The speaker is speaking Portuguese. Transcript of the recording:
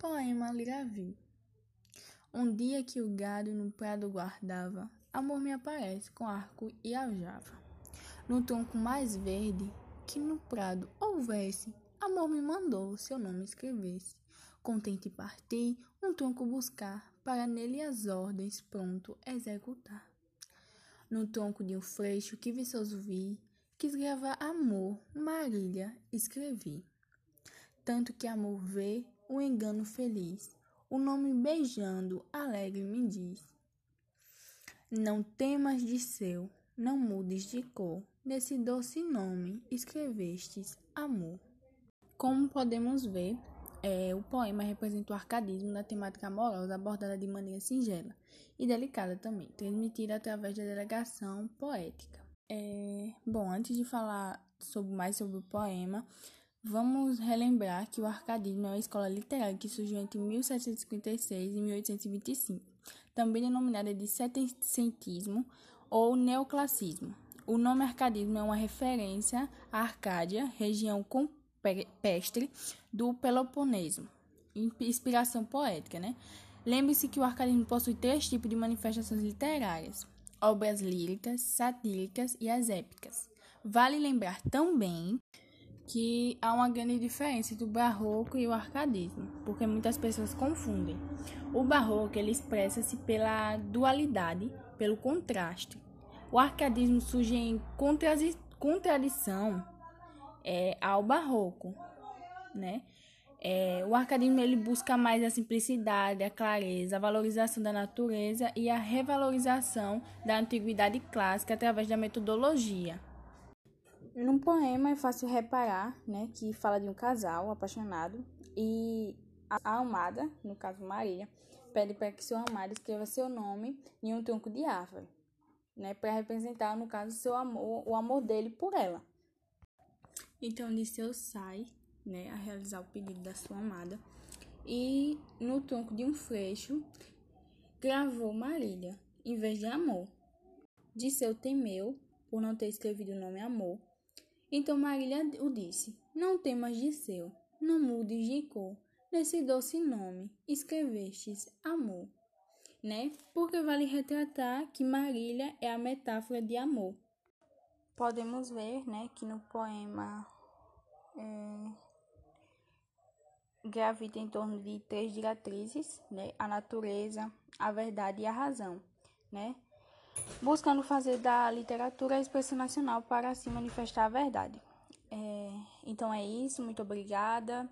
Poema Liravi Um dia que o gado no prado guardava, amor me aparece com arco e aljava. No tronco mais verde que no prado houvesse, amor me mandou seu nome escrevesse. Contente partir, um tronco buscar, para nele as ordens pronto executar. No tronco de um freixo que viçoso vi, quis gravar amor, Marília, escrevi. Tanto que amor vê o engano feliz. O nome beijando, alegre me diz. Não temas de seu, não mudes de cor, nesse doce nome escrevestes amor. Como podemos ver, é, o poema representa o arcadismo da temática amorosa abordada de maneira singela e delicada também, transmitida através da delegação poética. É, bom, antes de falar sobre, mais sobre o poema, Vamos relembrar que o arcadismo é uma escola literária que surgiu entre 1756 e 1825, também denominada de setecentismo ou neoclassismo. O nome arcadismo é uma referência à Arcádia, região campestre do Peloponeso, inspiração poética, né? Lembre-se que o arcadismo possui três tipos de manifestações literárias: obras líricas, satíricas e as épicas. Vale lembrar também que há uma grande diferença entre o barroco e o arcadismo, porque muitas pessoas confundem. O barroco ele expressa-se pela dualidade, pelo contraste. O arcadismo surge em contradição é, ao barroco, né? É, o arcadismo ele busca mais a simplicidade, a clareza, a valorização da natureza e a revalorização da antiguidade clássica através da metodologia. Num poema é fácil reparar, né, que fala de um casal apaixonado e a amada, no caso Maria, pede para que seu amado escreva seu nome em um tronco de árvore, né, para representar, no caso, seu amor, o amor dele por ela. Então, Liceu sai, né, a realizar o pedido da sua amada e no tronco de um freixo gravou Marília, em vez de amor. Disseu temeu por não ter escrevido o nome amor então Marília o disse: Não temas de seu, não mudes de cor, nesse doce nome escrevestes amor. Né? Porque vale retratar que Marília é a metáfora de amor. Podemos ver, né, que no poema é, gravita em torno de três diretrizes, né, a natureza, a verdade e a razão, né? Buscando fazer da literatura a expressão nacional para assim manifestar a verdade. É, então é isso, muito obrigada.